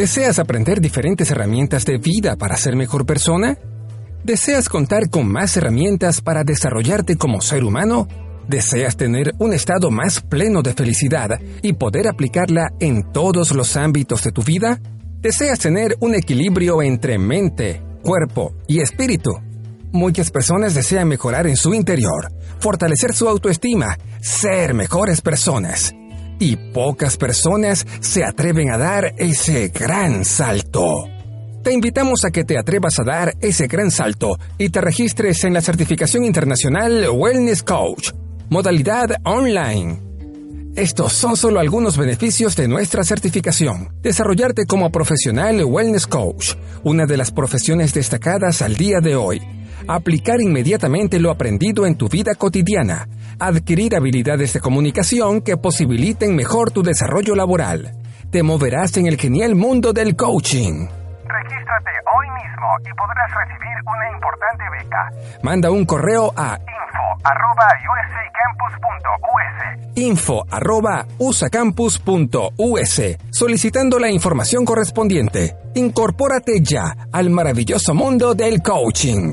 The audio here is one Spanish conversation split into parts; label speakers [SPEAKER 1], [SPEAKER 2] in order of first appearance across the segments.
[SPEAKER 1] ¿Deseas aprender diferentes herramientas de vida para ser mejor persona? ¿Deseas contar con más herramientas para desarrollarte como ser humano? ¿Deseas tener un estado más pleno de felicidad y poder aplicarla en todos los ámbitos de tu vida? ¿Deseas tener un equilibrio entre mente, cuerpo y espíritu? Muchas personas desean mejorar en su interior, fortalecer su autoestima, ser mejores personas. Y pocas personas se atreven a dar ese gran salto. Te invitamos a que te atrevas a dar ese gran salto y te registres en la certificación internacional Wellness Coach, modalidad online. Estos son solo algunos beneficios de nuestra certificación. Desarrollarte como profesional Wellness Coach, una de las profesiones destacadas al día de hoy. Aplicar inmediatamente lo aprendido en tu vida cotidiana. Adquirir habilidades de comunicación que posibiliten mejor tu desarrollo laboral. Te moverás en el genial mundo del coaching.
[SPEAKER 2] Regístrate hoy mismo y podrás recibir una importante beca.
[SPEAKER 1] Manda un correo a
[SPEAKER 2] info arroba
[SPEAKER 1] info.usacampus.us solicitando la información correspondiente. Incorpórate ya al maravilloso mundo del coaching.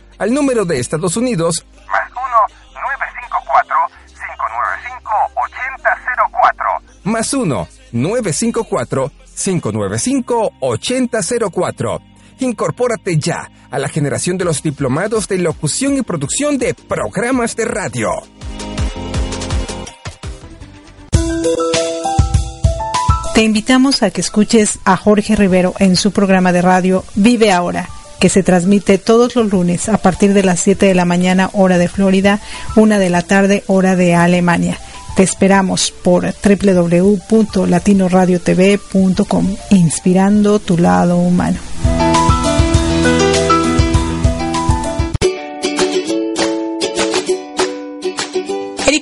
[SPEAKER 1] al número de Estados Unidos
[SPEAKER 2] más 1-954-595-8004.
[SPEAKER 1] más 1-954-595-8004. Incorpórate ya a la generación de los diplomados de locución y producción de programas de radio.
[SPEAKER 3] Te invitamos a que escuches a Jorge Rivero en su programa de radio Vive Ahora, que se transmite todos los lunes a partir de las 7 de la mañana hora de Florida, 1 de la tarde hora de Alemania. Te esperamos por www.latinoradiotv.com, inspirando tu lado humano.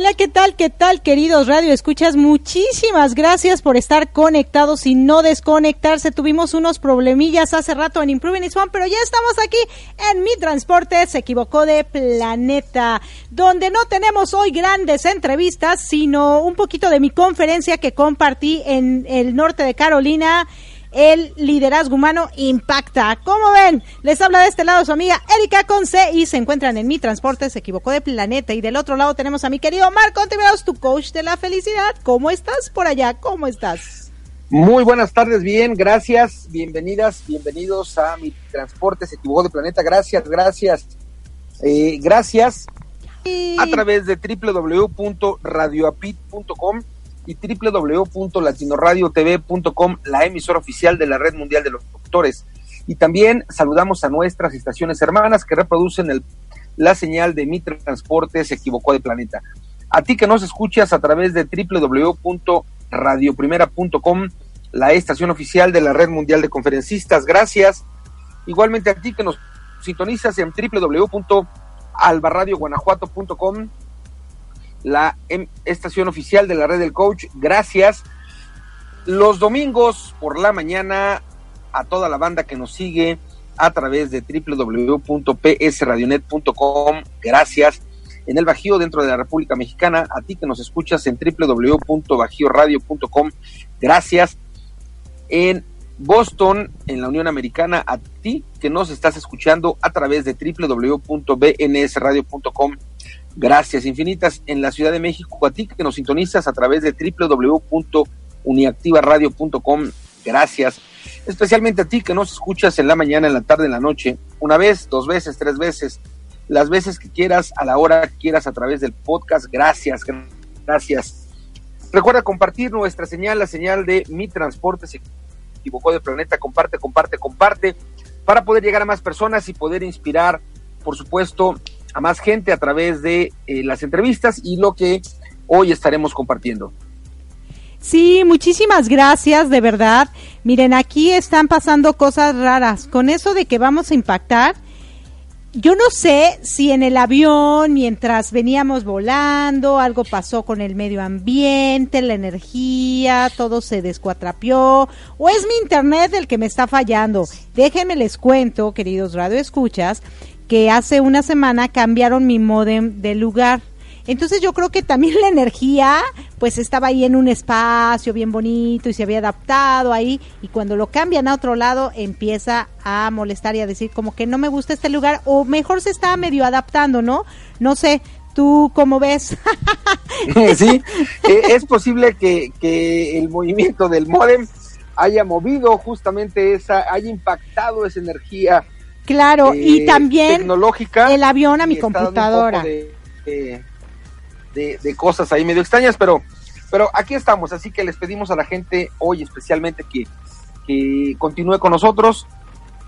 [SPEAKER 3] Hola, ¿qué tal? ¿Qué tal, queridos Radio Escuchas? Muchísimas gracias por estar conectados y no desconectarse. Tuvimos unos problemillas hace rato en Improving Is Fun, pero ya estamos aquí en Mi Transporte se equivocó de planeta, donde no tenemos hoy grandes entrevistas, sino un poquito de mi conferencia que compartí en el norte de Carolina el liderazgo humano impacta. ¿Cómo ven? Les habla de este lado su amiga Erika Conce y se encuentran en mi transporte, se equivocó de planeta. Y del otro lado tenemos a mi querido Marco Ontiveros, tu coach de la felicidad. ¿Cómo estás por allá? ¿Cómo estás?
[SPEAKER 4] Muy buenas tardes, bien, gracias, bienvenidas, bienvenidos a mi transporte, se equivocó de planeta, gracias, gracias, eh, gracias a través de www.radioapit.com y www.latinoradiotv.com, la emisora oficial de la Red Mundial de los Doctores. Y también saludamos a nuestras estaciones hermanas que reproducen el, la señal de Mi Transporte se equivocó de planeta. A ti que nos escuchas a través de www.radioprimera.com, la estación oficial de la Red Mundial de Conferencistas, gracias. Igualmente a ti que nos sintonizas en www.albarradioguanajuato.com, la em, estación oficial de la red del coach. Gracias. Los domingos por la mañana a toda la banda que nos sigue a través de www.psradionet.com. Gracias. En el Bajío, dentro de la República Mexicana, a ti que nos escuchas en www.bajioradio.com. Gracias. En Boston, en la Unión Americana, a ti que nos estás escuchando a través de www.bnsradio.com. Gracias infinitas en la Ciudad de México, a ti que nos sintonizas a través de www.uniactivaradio.com. Gracias. Especialmente a ti que nos escuchas en la mañana, en la tarde, en la noche, una vez, dos veces, tres veces, las veces que quieras, a la hora que quieras a través del podcast. Gracias, gracias. Recuerda compartir nuestra señal, la señal de Mi Transporte se equivocó de planeta. Comparte, comparte, comparte, para poder llegar a más personas y poder inspirar, por supuesto, a más gente a través de eh, las entrevistas y lo que hoy estaremos compartiendo.
[SPEAKER 3] Sí, muchísimas gracias, de verdad. Miren, aquí están pasando cosas raras. Con eso de que vamos a impactar, yo no sé si en el avión, mientras veníamos volando, algo pasó con el medio ambiente, la energía, todo se descuatrapió, o es mi internet el que me está fallando. Déjenme les cuento, queridos radioescuchas, que hace una semana cambiaron mi modem de lugar. Entonces yo creo que también la energía pues estaba ahí en un espacio bien bonito y se había adaptado ahí y cuando lo cambian a otro lado empieza a molestar y a decir como que no me gusta este lugar o mejor se está medio adaptando, ¿no? No sé, ¿tú cómo ves?
[SPEAKER 4] sí, eh, es posible que, que el movimiento del modem haya movido justamente esa, haya impactado esa energía
[SPEAKER 3] Claro, y
[SPEAKER 4] eh,
[SPEAKER 3] también
[SPEAKER 4] tecnológica
[SPEAKER 3] el avión a mi computadora.
[SPEAKER 4] poco De, de- de- de cosas ahí medio extrañas, pero, pero aquí estamos, así que les pedimos a la gente hoy especialmente que, que continúe con nosotros.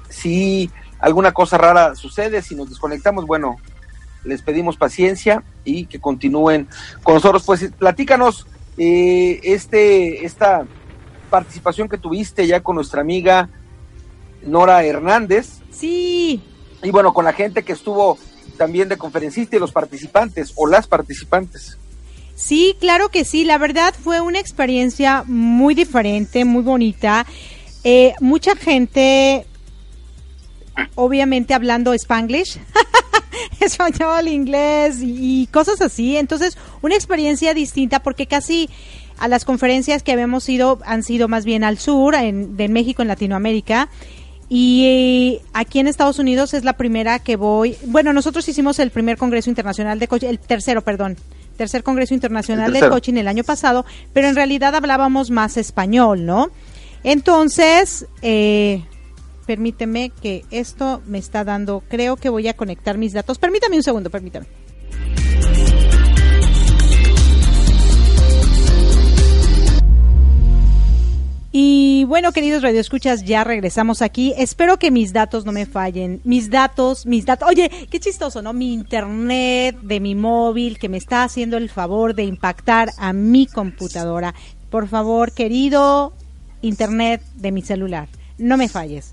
[SPEAKER 4] Si alguna cosa rara sucede, si nos desconectamos, bueno, les pedimos paciencia y que continúen con nosotros. Pues platícanos eh, este, esta participación que tuviste ya con nuestra amiga Nora Hernández.
[SPEAKER 3] Sí,
[SPEAKER 4] Y bueno, con la gente que estuvo también de conferencista y los participantes o las participantes.
[SPEAKER 3] Sí, claro que sí. La verdad fue una experiencia muy diferente, muy bonita. Eh, mucha gente, obviamente hablando spanglish, español, inglés y, y, cosas así. Entonces, una experiencia distinta porque casi a las conferencias que habíamos ido han sido más bien al sur, en, de México, en Latinoamérica. Y aquí en Estados Unidos es la primera que voy. Bueno, nosotros hicimos el primer Congreso Internacional de Coaching, el tercero, perdón, tercer Congreso Internacional de Coaching el año pasado, pero en realidad hablábamos más español, ¿no? Entonces, eh, permíteme que esto me está dando, creo que voy a conectar mis datos. Permítame un segundo, permítame. Y bueno, queridos radioescuchas, ya regresamos aquí. Espero que mis datos no me fallen. Mis datos, mis datos. Oye, qué chistoso, ¿no? Mi internet de mi móvil que me está haciendo el favor de impactar a mi computadora. Por favor, querido internet de mi celular, no me falles.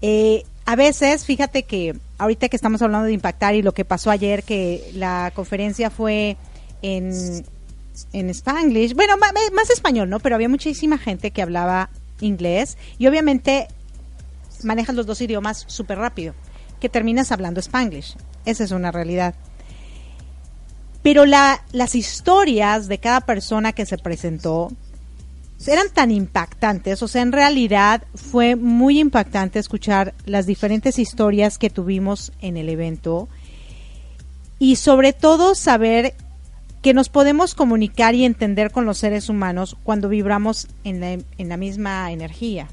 [SPEAKER 3] Eh, a veces, fíjate que ahorita que estamos hablando de impactar y lo que pasó ayer, que la conferencia fue en en Spanglish, bueno, más, español, ¿no? Pero había muchísima gente que hablaba inglés y obviamente manejas los dos idiomas súper rápido, que terminas hablando Spanglish. Esa es una realidad. Pero la, las historias de cada persona que se presentó eran tan impactantes, o sea, en realidad fue muy impactante escuchar las diferentes historias que tuvimos en el evento y sobre todo saber que nos podemos comunicar y entender con los seres humanos cuando vibramos en la, en la misma energía.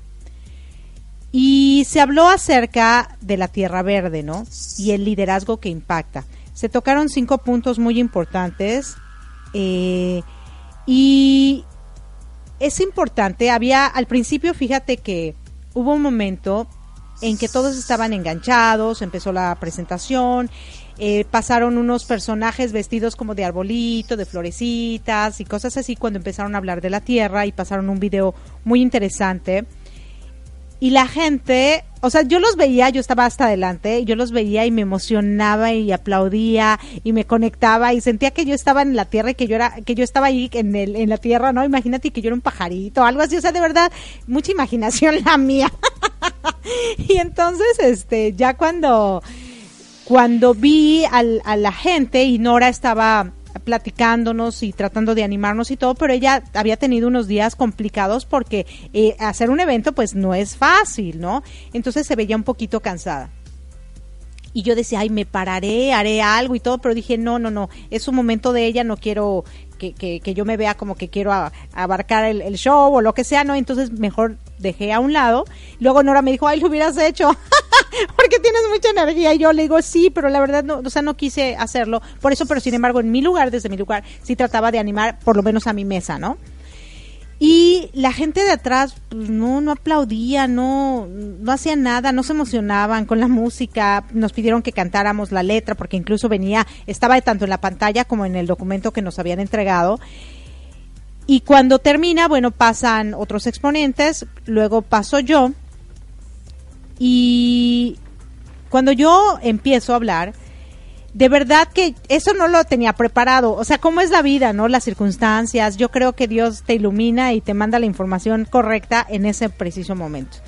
[SPEAKER 3] Y se habló acerca de la Tierra Verde, ¿no? Y el liderazgo que impacta. Se tocaron cinco puntos muy importantes. Eh, y es importante, había al principio, fíjate que hubo un momento en que todos estaban enganchados, empezó la presentación eh, pasaron unos personajes vestidos como de arbolito, de florecitas y cosas así cuando empezaron a hablar de la Tierra y pasaron un video muy interesante. Y la gente, o sea, yo los veía, yo estaba hasta adelante, yo los veía y me emocionaba y aplaudía y me conectaba y sentía que yo estaba en la tierra y que yo era, que yo estaba ahí en el, en la tierra, ¿no? Imagínate que yo era un pajarito, algo así, o sea, de verdad, mucha imaginación la mía. y entonces, este, ya cuando, cuando vi a la gente y Nora estaba platicándonos y tratando de animarnos y todo, pero ella había tenido unos días complicados porque eh, hacer un evento pues no es fácil, ¿no? Entonces se veía un poquito cansada. Y yo decía, ay, me pararé, haré algo y todo, pero dije, no, no, no, es un momento de ella, no quiero que, que, yo me vea como que quiero abarcar el, el, show o lo que sea, ¿no? Entonces mejor dejé a un lado. Luego Nora me dijo, ay, lo hubieras hecho. porque tienes mucha energía. Y yo le digo, sí, pero la verdad, no, o sea, no quise hacerlo. Por eso, pero sin embargo, en mi lugar, desde mi lugar, sí trataba de animar por lo menos a mi mesa, ¿no? Y la gente de atrás, pues no, no aplaudía, no, no hacía nada, no se emocionaban con la música. Nos pidieron que cantáramos la letra, porque incluso venía, estaba tanto en la pantalla como en el documento que nos habían entregado. Y cuando termina, bueno, pasan otros exponentes, luego paso yo y cuando yo empiezo a hablar, de verdad que eso no lo tenía preparado. O sea, ¿cómo es la vida, no? Las circunstancias. Yo creo que Dios te ilumina y te manda la información correcta en ese preciso momento.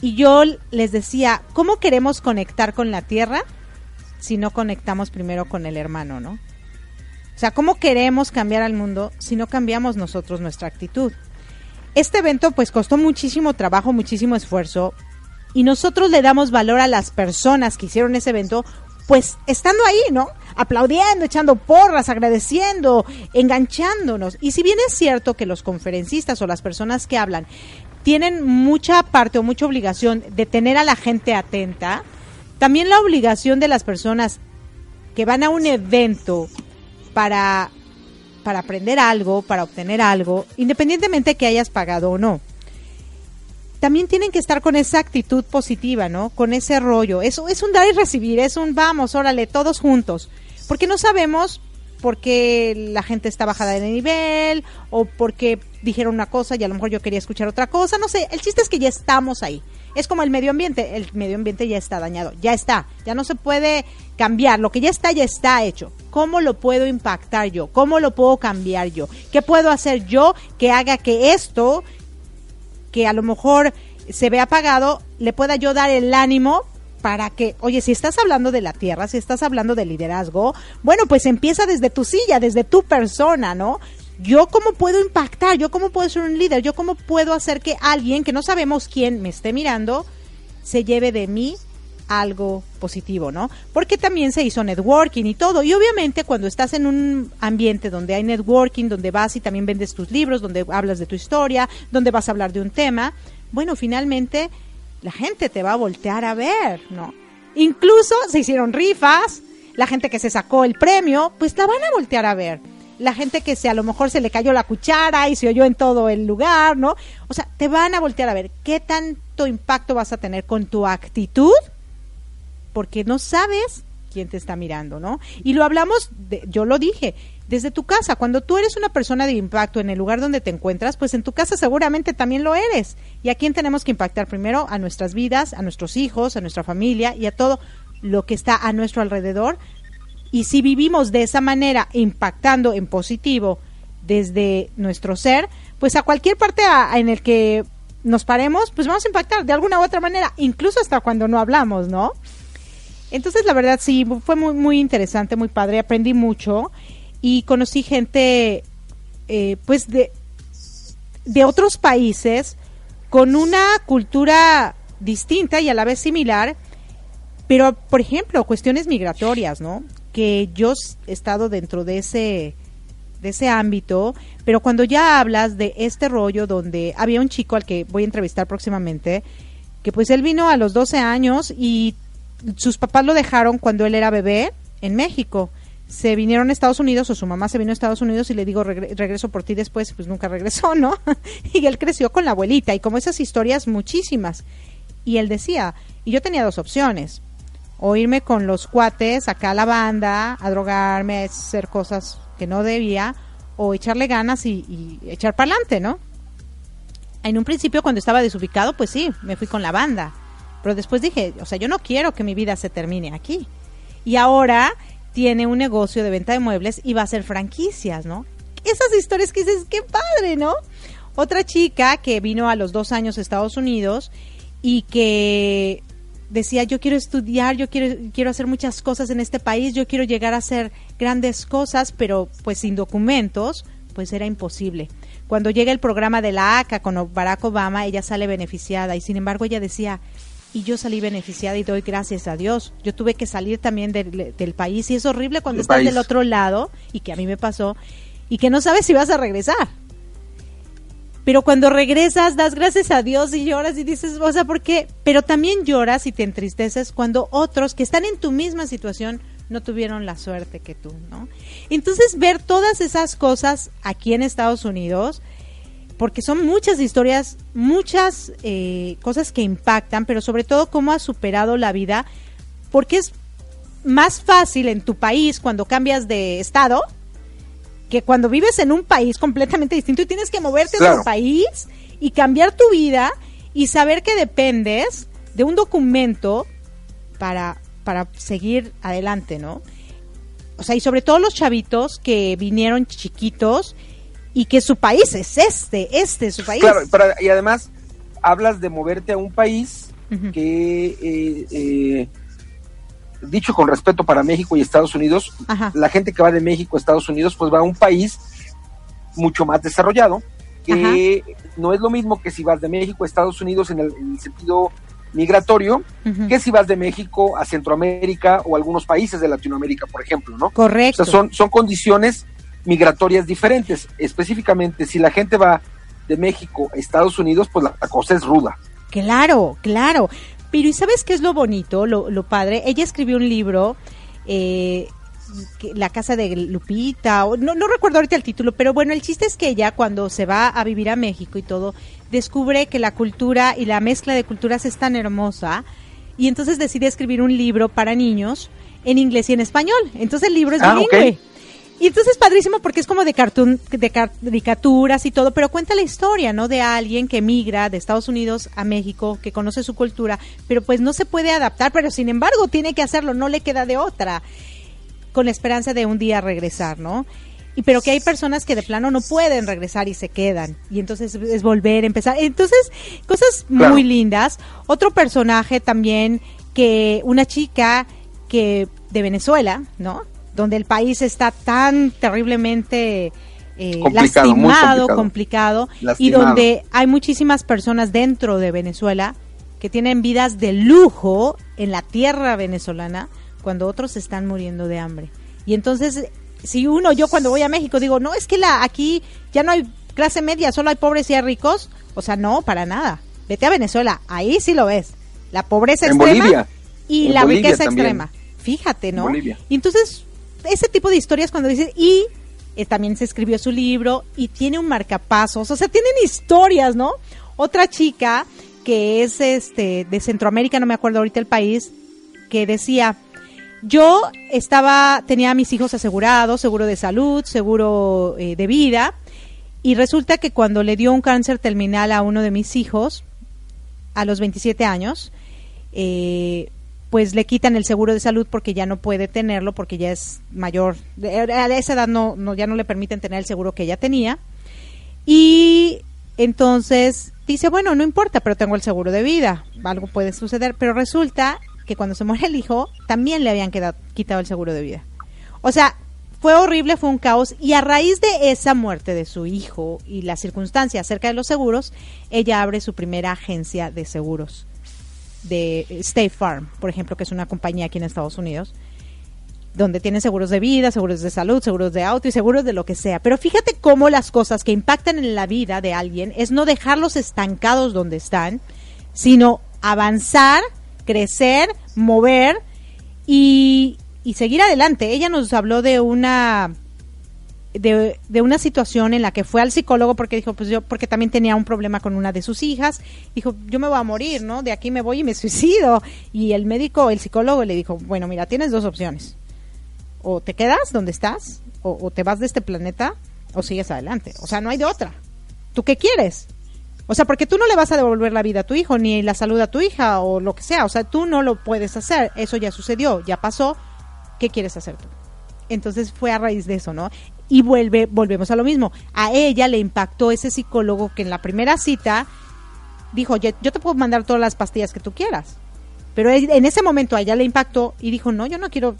[SPEAKER 3] Y yo les decía, ¿cómo queremos conectar con la tierra si no conectamos primero con el hermano, no? O sea, ¿cómo queremos cambiar al mundo si no cambiamos nosotros nuestra actitud? Este evento pues costó muchísimo trabajo, muchísimo esfuerzo, y nosotros le damos valor a las personas que hicieron ese evento, pues estando ahí, ¿no? Aplaudiendo, echando porras, agradeciendo, enganchándonos. Y si bien es cierto que los conferencistas o las personas que hablan tienen mucha parte o mucha obligación de tener a la gente atenta, también la obligación de las personas que van a un evento para, para aprender algo, para obtener algo, independientemente que hayas pagado o no también tienen que estar con esa actitud positiva, ¿no? Con ese rollo. Eso es un dar y recibir, es un vamos, órale, todos juntos. Porque no sabemos porque la gente está bajada de nivel o porque dijeron una cosa y a lo mejor yo quería escuchar otra cosa, no sé, el chiste es que ya estamos ahí. Es como el medio ambiente, el medio ambiente ya está dañado, ya está, ya no se puede cambiar, lo que ya está ya está hecho. ¿Cómo lo puedo impactar yo? ¿Cómo lo puedo cambiar yo? ¿Qué puedo hacer yo que haga que esto que a lo mejor se ve apagado, le pueda yo dar el ánimo para que, oye, si estás hablando de la tierra, si estás hablando de liderazgo, bueno, pues empieza desde tu silla, desde tu persona, ¿no? Yo cómo puedo impactar, yo cómo puedo ser un líder, yo cómo puedo hacer que alguien que no sabemos quién me esté mirando se lleve de mí algo positivo, ¿no? Porque también se hizo networking y todo. Y obviamente cuando estás en un ambiente donde hay networking, donde vas y también vendes tus libros, donde hablas de tu historia, donde vas a hablar de un tema, bueno, finalmente la gente te va a voltear a ver, ¿no? Incluso se hicieron rifas, la gente que se sacó el premio, pues la van a voltear a ver. La gente que se a lo mejor se le cayó la cuchara y se oyó en todo el lugar, ¿no? O sea, te van a voltear a ver qué tanto impacto vas a tener con tu actitud, porque no sabes quién te está mirando, ¿no? Y lo hablamos, de, yo lo dije, desde tu casa. Cuando tú eres una persona de impacto en el lugar donde te encuentras, pues en tu casa seguramente también lo eres. ¿Y a quién tenemos que impactar primero? A nuestras vidas, a nuestros hijos, a nuestra familia y a todo lo que está a nuestro alrededor. Y si vivimos de esa manera, impactando en positivo desde nuestro ser, pues a cualquier parte a, en el que nos paremos, pues vamos a impactar de alguna u otra manera, incluso hasta cuando no hablamos, ¿no? Entonces, la verdad, sí, fue muy, muy interesante, muy padre, aprendí mucho y conocí gente, eh, pues, de, de otros países con una cultura distinta y a la vez similar, pero, por ejemplo, cuestiones migratorias, ¿no? Que yo he estado dentro de ese de ese ámbito, pero cuando ya hablas de este rollo donde había un chico al que voy a entrevistar próximamente, que pues él vino a los 12 años y sus papás lo dejaron cuando él era bebé en México. Se vinieron a Estados Unidos o su mamá se vino a Estados Unidos y le digo regreso por ti después, pues nunca regresó, ¿no? y él creció con la abuelita y como esas historias muchísimas. Y él decía, y yo tenía dos opciones, o irme con los cuates acá a la banda, a drogarme, a hacer cosas que no debía, o echarle ganas y, y echar para adelante, ¿no? En un principio cuando estaba desubicado, pues sí, me fui con la banda pero después dije, o sea, yo no quiero que mi vida se termine aquí. Y ahora tiene un negocio de venta de muebles y va a hacer franquicias, ¿no? Esas historias que dices, qué padre, ¿no? Otra chica que vino a los dos años a Estados Unidos y que decía, yo quiero estudiar, yo quiero, quiero hacer muchas cosas en este país, yo quiero llegar a hacer grandes cosas, pero pues sin documentos, pues era imposible. Cuando llega el programa de la ACA con Barack Obama, ella sale beneficiada y sin embargo ella decía, y yo salí beneficiada y doy gracias a Dios. Yo tuve que salir también del, del país y es horrible cuando estás del otro lado y que a mí me pasó y que no sabes si vas a regresar. Pero cuando regresas das gracias a Dios y lloras y dices, o sea, ¿por qué? Pero también lloras y te entristeces cuando otros que están en tu misma situación no tuvieron la suerte que tú, ¿no? Entonces ver todas esas cosas aquí en Estados Unidos, porque son muchas historias, muchas eh, cosas que impactan, pero sobre todo cómo has superado la vida, porque es más fácil en tu país cuando cambias de estado que cuando vives en un país completamente distinto y tienes que moverte a otro país y cambiar tu vida y saber que dependes de un documento para, para seguir adelante, ¿no? O sea, y sobre todo los chavitos que vinieron chiquitos y que su país es este, este es su país.
[SPEAKER 4] Claro, y además hablas de moverte a un país que, eh, eh, dicho con respeto para México y Estados Unidos, la gente que va de México a Estados Unidos, pues va a un país mucho más desarrollado, que no es lo mismo que si vas de México a Estados Unidos en el, sentido migratorio, que si vas de México a Centroamérica o algunos países de Latinoamérica, por ejemplo, ¿no?
[SPEAKER 3] Correcto.
[SPEAKER 4] O sea, son, son condiciones migratorias diferentes. Específicamente, si la gente va de México a Estados Unidos, pues la, cosa es ruda.
[SPEAKER 3] Claro, claro. Pero ¿y sabes qué es lo bonito, lo, lo padre? Ella escribió un libro, eh, La casa de Lupita, o, no, no recuerdo ahorita el título, pero bueno, el chiste es que ella cuando se va a vivir a México y todo, descubre que la cultura y la mezcla de culturas es tan hermosa y entonces decide escribir un libro para niños en inglés y en español. Entonces el libro es
[SPEAKER 4] ah,
[SPEAKER 3] bilingüe. Y entonces es padrísimo porque es como de cartoon, de caricaturas y todo, pero cuenta la historia, ¿no? De alguien que migra de Estados Unidos a México, que conoce su cultura, pero pues no se puede adaptar, pero sin embargo tiene que hacerlo, no le queda de otra, con la esperanza de un día regresar, ¿no? Y pero que hay personas que de plano no pueden regresar y se quedan. Y entonces es volver empezar. Entonces, cosas muy lindas. Otro personaje también que una chica que de Venezuela, ¿no? Donde el país está tan terriblemente eh, lastimado, complicado, y donde hay muchísimas personas dentro de Venezuela que tienen vidas de lujo en la tierra venezolana cuando otros están muriendo de hambre. Y entonces, si uno, yo cuando voy a México digo, no, es que la, aquí ya no hay clase media, solo hay pobres y hay ricos. O sea, no, para nada. Vete a Venezuela, ahí sí lo ves. La pobreza extrema y la riqueza extrema. Fíjate, ¿no? Y entonces ese tipo de historias cuando dices, y eh, también se escribió su libro y tiene un marcapasos, o sea, tienen historias, ¿no? Otra chica que es este de Centroamérica, no me acuerdo ahorita el país, que decía, yo estaba, tenía a mis hijos asegurados, seguro de salud, seguro eh, de vida, y resulta que cuando le dio un cáncer terminal a uno de mis hijos, a los 27 años, eh, pues le quitan el seguro de salud porque ya no puede tenerlo porque ya es mayor a esa edad no, no ya no le permiten tener el seguro que ella tenía. Y entonces dice bueno no importa pero tengo el seguro de vida algo puede suceder pero resulta que cuando se muere el hijo también le habían quedado, quitado el seguro de vida. O sea fue horrible fue un caos y a raíz de esa muerte de su hijo y la circunstancia acerca de los seguros ella abre su primera agencia de seguros de State Farm, por ejemplo, que es una compañía aquí en Estados Unidos, donde tienen seguros de vida, seguros de salud, seguros de auto y seguros de lo que sea. Pero fíjate cómo las cosas que impactan en la vida de alguien es no dejarlos estancados donde están, sino avanzar, crecer, mover y, y seguir adelante. Ella nos habló de una de, de, una situación en la que fue al psicólogo porque dijo, pues yo, porque también tenía un problema con una de sus hijas, dijo, yo me voy a morir, ¿no? De aquí me voy y me suicido. Y el médico, el psicólogo le dijo, bueno, mira, tienes dos opciones. O te quedas donde estás, o, o te vas de este planeta, o sigues adelante. O sea, no hay de otra. ¿Tú qué quieres? O sea, porque tú no le vas a devolver la vida a tu hijo, ni la salud a tu hija, o lo que sea. O sea, tú no lo puedes hacer. Eso ya sucedió, ya pasó. ¿Qué quieres hacer tú? Entonces fue a raíz de eso, ¿no? Y vuelve, volvemos a lo mismo. A ella le impactó ese psicólogo que en la primera cita dijo, yo, te puedo mandar todas las pastillas que tú quieras. Pero en ese momento a ella le impactó y dijo, no, yo no quiero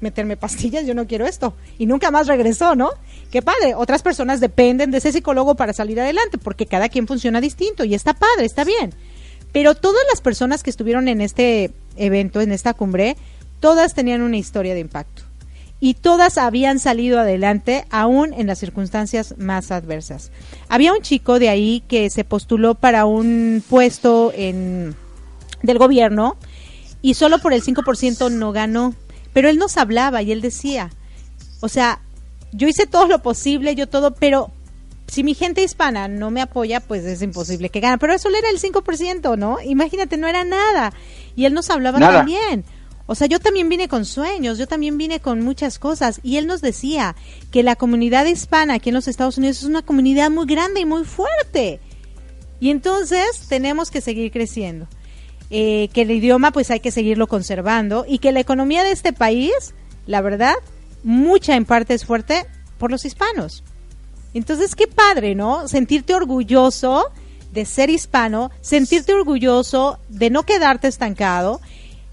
[SPEAKER 3] meterme pastillas, yo no quiero esto. Y nunca más regresó, ¿no? Qué padre. Otras personas dependen de ese psicólogo para salir adelante, porque cada quien funciona distinto y está padre, está bien. Pero todas las personas que estuvieron en este evento, en esta cumbre, todas tenían una historia de impacto y todas habían salido adelante aún en las circunstancias más adversas. Había un chico de ahí que se postuló para un puesto en, del gobierno y solo por el 5% no ganó, pero él nos hablaba y él decía, o sea, yo hice todo lo posible, yo todo, pero si mi gente hispana no me apoya, pues es imposible que gane. Pero eso era el 5%, ¿no? Imagínate, no era nada. Y él nos hablaba también. O sea, yo también vine con sueños, yo también vine con muchas cosas. Y él nos decía que la comunidad hispana aquí en los Estados Unidos es una comunidad muy grande y muy fuerte. Y entonces tenemos que seguir creciendo. Eh, que el idioma pues hay que seguirlo conservando y que la economía de este país, la verdad, mucha en parte es fuerte por los hispanos. Entonces, qué padre, ¿no? Sentirte orgulloso de ser hispano, sentirte orgulloso de no quedarte estancado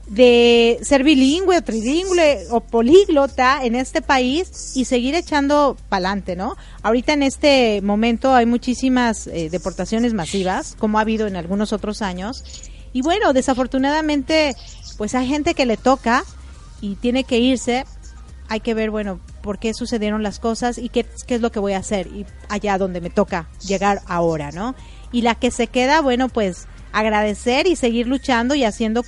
[SPEAKER 3] de ser bilingüe o trilingüe o políglota en este país y seguir echando pa'lante, ¿no? Ahorita en este momento hay muchísimas eh, deportaciones masivas, como ha habido en algunos otros años. Y bueno, desafortunadamente, pues hay gente que le toca y tiene que irse. Hay que ver, bueno, por qué sucedieron las cosas y qué, qué es lo que voy a hacer y allá donde me toca llegar ahora, ¿no? Y la que se queda, bueno, pues agradecer y seguir luchando y haciendo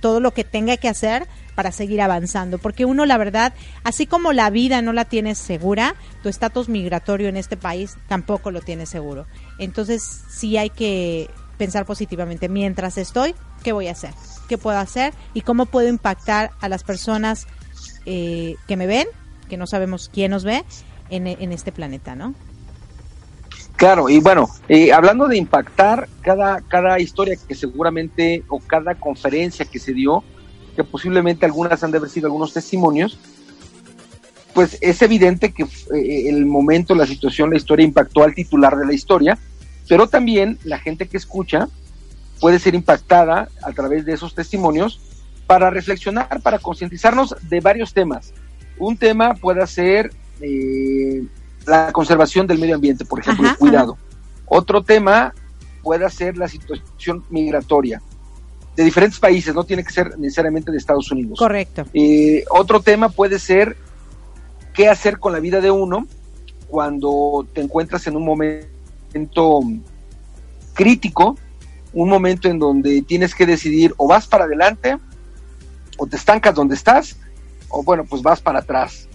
[SPEAKER 3] todo lo que tenga que hacer para seguir avanzando, porque uno la verdad, así como la vida no la tiene segura, tu estatus migratorio en este país tampoco lo tiene seguro. Entonces sí hay que pensar positivamente, mientras estoy, ¿qué voy a hacer? ¿Qué puedo hacer? ¿Y cómo puedo impactar a las personas eh, que me ven, que no sabemos quién nos ve en, en este planeta, ¿no?
[SPEAKER 4] Claro, y bueno, eh, hablando de impactar, cada, cada historia que seguramente, o cada conferencia que se dio, que posiblemente algunas han de haber sido algunos testimonios, pues es evidente que eh, el momento, la situación, la historia impactó al titular de la historia, pero también la gente que escucha puede ser impactada a través de esos testimonios para reflexionar, para concientizarnos de varios temas. Un tema puede ser eh, la conservación del medio ambiente, por ejemplo, el cuidado. Otro tema puede ser la situación migratoria de diferentes países, no tiene que ser necesariamente de Estados Unidos.
[SPEAKER 3] Correcto.
[SPEAKER 4] Eh, otro tema puede ser qué hacer con la vida de uno cuando te encuentras en un momento crítico, un momento en donde tienes que decidir o vas para adelante o te estancas donde estás o bueno, pues vas para atrás.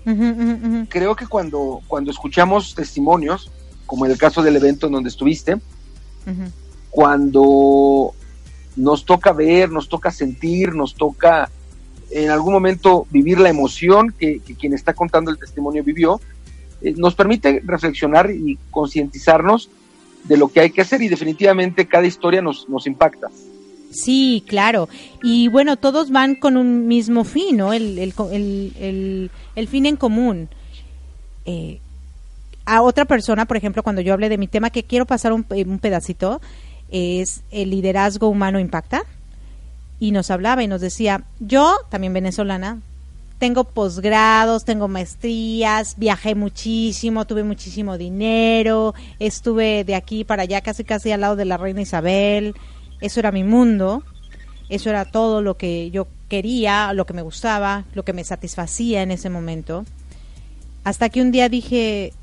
[SPEAKER 4] Creo que cuando, cuando escuchamos testimonios, como en el caso del evento en donde estuviste, cuando nos toca ver, nos toca sentir, nos toca en algún momento vivir la emoción que, quien está contando el testimonio vivió, eh, nos permite reflexionar y concientizarnos de lo que hay que hacer y definitivamente cada historia nos, nos impacta.
[SPEAKER 3] Sí, claro. Y bueno, todos van con un mismo fin, ¿no? El, el, el, fin en común. Eh, a otra persona, por ejemplo, cuando yo hablé de mi tema, que quiero pasar un, un pedacito, es el liderazgo humano impacta. Y nos hablaba y nos decía, yo, también venezolana, tengo posgrados, tengo maestrías, viajé muchísimo, tuve muchísimo dinero, estuve de aquí para allá casi casi al lado de la reina Isabel, eso era mi mundo, eso era todo lo que yo quería, lo que me gustaba, lo que me satisfacía en ese momento. Hasta que un día dije,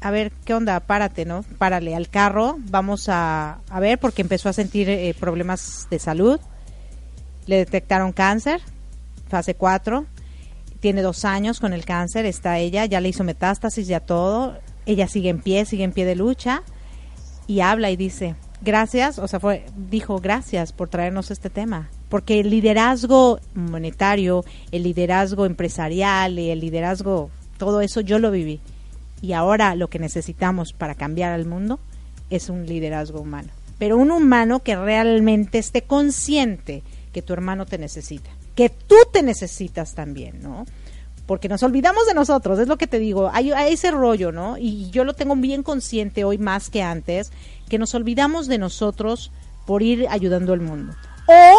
[SPEAKER 3] a ver, ¿qué onda? Párate, ¿no? Párale al carro, vamos a, a ver, porque empezó a sentir eh, problemas de salud. Le detectaron cáncer, fase 4. Tiene dos años con el cáncer, está ella, ya le hizo metástasis, ya todo. Ella sigue en pie, sigue en pie de lucha y habla y dice, gracias, o sea, fue, dijo gracias por traernos este tema, porque el liderazgo monetario, el liderazgo empresarial el liderazgo, todo eso yo lo viví. Y ahora lo que necesitamos para cambiar al mundo es un liderazgo humano, pero un humano que realmente esté consciente que tu hermano te necesita, que tú te necesitas también, ¿no? porque nos olvidamos de nosotros, es lo que te digo, hay, ese rollo, ¿no? Y yo lo tengo bien consciente hoy más que antes, que nos olvidamos de nosotros por ir ayudando al mundo. O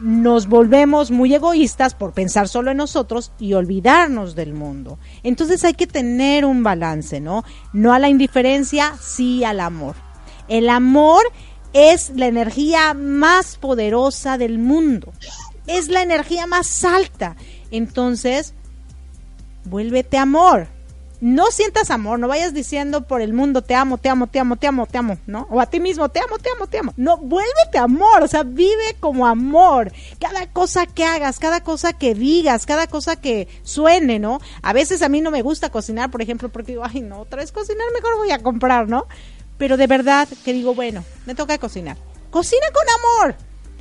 [SPEAKER 3] nos volvemos muy egoístas por pensar solo en nosotros y olvidarnos del mundo. Entonces hay que tener un balance, ¿no? No a la indiferencia, sí al amor. El amor es la energía más poderosa del mundo. Es la energía más alta. Entonces, vuélvete amor no sientas amor, no vayas diciendo por el mundo te amo, te amo, te amo, te amo, te amo, ¿no? O a ti mismo, te amo, te amo, te amo. No, vuélvete amor, o sea, vive como amor. Cada cosa que hagas, cada cosa que digas, cada cosa que suene, ¿no? A veces a mí no me gusta cocinar, por ejemplo, porque digo, ay, no, otra vez cocinar, mejor voy a comprar, ¿no? Pero de verdad que digo, bueno, me toca cocinar. Cocina con amor.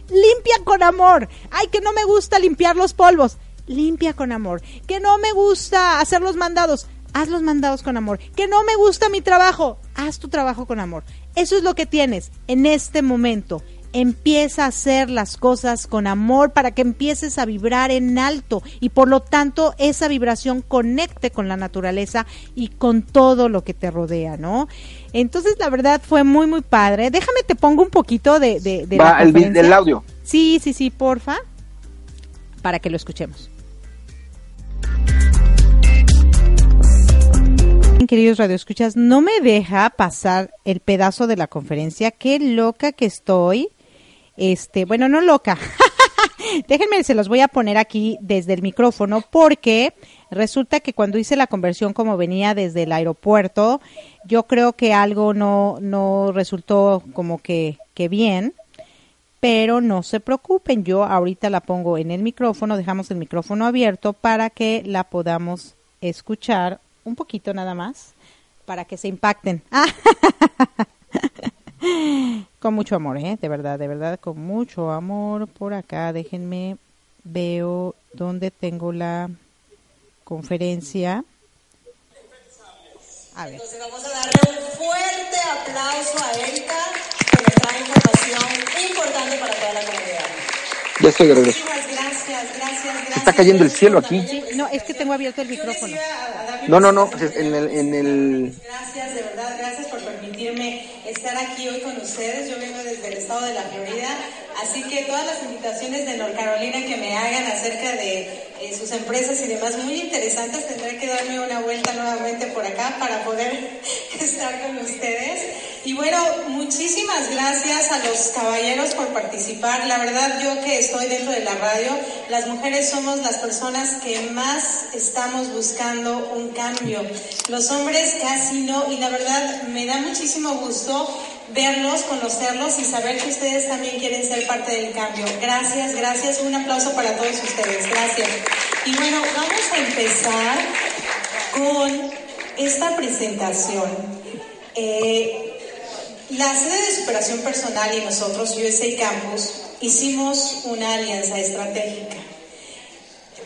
[SPEAKER 3] Limpia con amor. Ay, que no me gusta limpiar los polvos. Limpia con amor. Que no me gusta hacer los mandados haz los mandados con amor. Que no me gusta mi trabajo, haz tu trabajo con amor. Eso es lo que tienes en este momento. Empieza a hacer las cosas con amor para que empieces a vibrar en alto y por lo tanto esa vibración conecte con la naturaleza y con todo lo que te rodea, ¿no? Entonces la verdad fue muy muy padre. Déjame te pongo un poquito de, de,
[SPEAKER 4] el, del audio.
[SPEAKER 3] Sí, sí, sí, porfa, para que lo escuchemos. Queridos radioescuchas, no me deja pasar el pedazo de la conferencia. Qué loca que estoy. Este, bueno, no loca. Déjenme, se los voy a poner aquí desde el micrófono porque resulta que cuando hice la conversión como venía desde el aeropuerto, yo creo que algo no, no resultó como que, que bien. Pero no se preocupen, yo ahorita la pongo en el micrófono, dejamos el micrófono abierto para que la podamos escuchar un poquito nada más, para que se impacten. con mucho amor, ¿eh? De verdad, de verdad, con mucho amor por acá. Déjenme, veo dónde tengo la conferencia.
[SPEAKER 5] A ver.
[SPEAKER 3] Entonces vamos a darle un fuerte aplauso a Erika que nos trae información importante para toda la comunidad.
[SPEAKER 4] Ya estoy de regreso.
[SPEAKER 3] Muchísimas gracias, gracias, gracias.
[SPEAKER 4] Está cayendo el cielo aquí.
[SPEAKER 5] Sí, no, es que tengo abierto el micrófono.
[SPEAKER 4] No, no, no. En el, en el...
[SPEAKER 3] Gracias, de verdad, gracias por permitirme estar aquí hoy con ustedes. Yo vengo desde el estado de la Florida, así que todas las invitaciones de North Carolina que me hagan acerca de eh, sus empresas y demás muy interesantes, tendré que darme una vuelta nuevamente por acá para poder estar con ustedes. Y bueno, muchísimas gracias a los caballeros por participar. La verdad, yo que estoy dentro de la radio, las mujeres somos las personas que más estamos buscando un cambio. Los hombres casi no, y la verdad me da muchísimo gusto verlos, conocerlos y saber que ustedes también quieren ser parte del cambio. Gracias, gracias. Un aplauso para todos ustedes. Gracias. Y bueno, vamos a empezar con esta presentación. Eh, la sede de superación personal y nosotros, USA Campus, hicimos una alianza estratégica.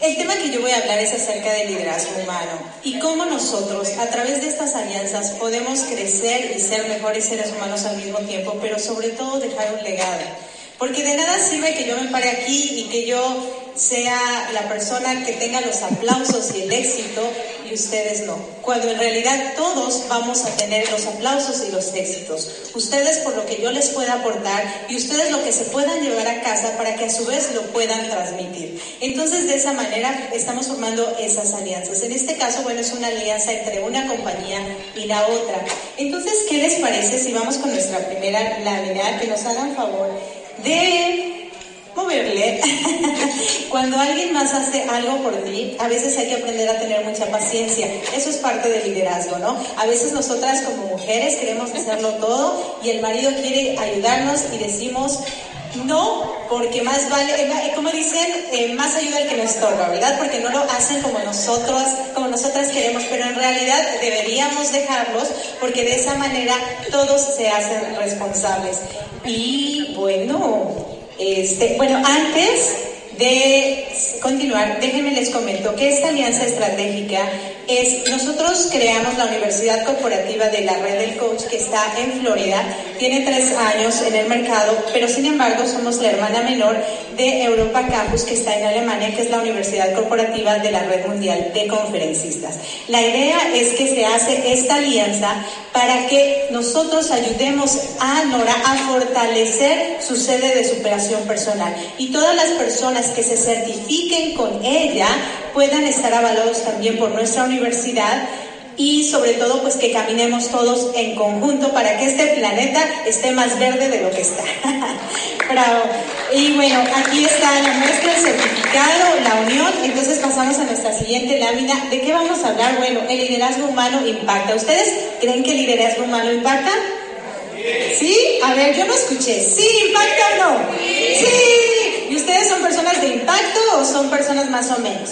[SPEAKER 3] El tema que yo voy a hablar es acerca del liderazgo humano y cómo nosotros, a través de estas alianzas, podemos crecer y ser mejores seres humanos al mismo tiempo, pero sobre todo dejar un legado. Porque de nada sirve que yo me pare aquí y que yo sea la persona que tenga los aplausos y el éxito y ustedes no. Cuando en realidad todos vamos a tener los aplausos y los éxitos. Ustedes por lo que yo les pueda aportar y ustedes lo que se puedan llevar a casa para que a su vez lo puedan transmitir. Entonces de esa manera estamos formando esas alianzas. En este caso, bueno, es una alianza entre una compañía y la otra. Entonces, ¿qué les parece si vamos con nuestra primera lámina? Que nos hagan favor de moverle. Cuando alguien más hace algo por ti, a veces hay que aprender a tener mucha paciencia. Eso es parte del liderazgo, ¿no? A veces nosotras como mujeres queremos hacerlo todo y el marido quiere ayudarnos y decimos no, porque más vale, eh, como dicen, eh, más ayuda el que no estorba, ¿verdad? Porque no lo hacen como nosotros, como nosotras queremos, pero en realidad deberíamos dejarlos porque de esa manera todos se hacen responsables. Y bueno, este, bueno, antes de continuar, déjenme les comento que esta alianza estratégica es, nosotros creamos la Universidad Corporativa de la Red del Coach que está en Florida, tiene tres años en el mercado, pero sin embargo somos la hermana menor de Europa Campus que está en Alemania, que es la Universidad Corporativa de la Red Mundial de Conferencistas. La idea es que se hace esta alianza para que nosotros ayudemos a Nora a fortalecer su sede de superación personal y todas las personas que se certifiquen con ella puedan estar avalados también por nuestra universidad y sobre todo pues que caminemos todos en conjunto para que este planeta esté más verde de lo que está. Bravo. Y bueno, aquí está la muestra, el certificado, la unión. Entonces pasamos a nuestra siguiente lámina. ¿De qué vamos a hablar? Bueno, el liderazgo humano impacta. ¿Ustedes creen que el liderazgo humano impacta? ¿Sí? A ver, yo no escuché. ¿Sí impacta o no? Sí. ¿Y ustedes son personas de impacto o son personas más o menos?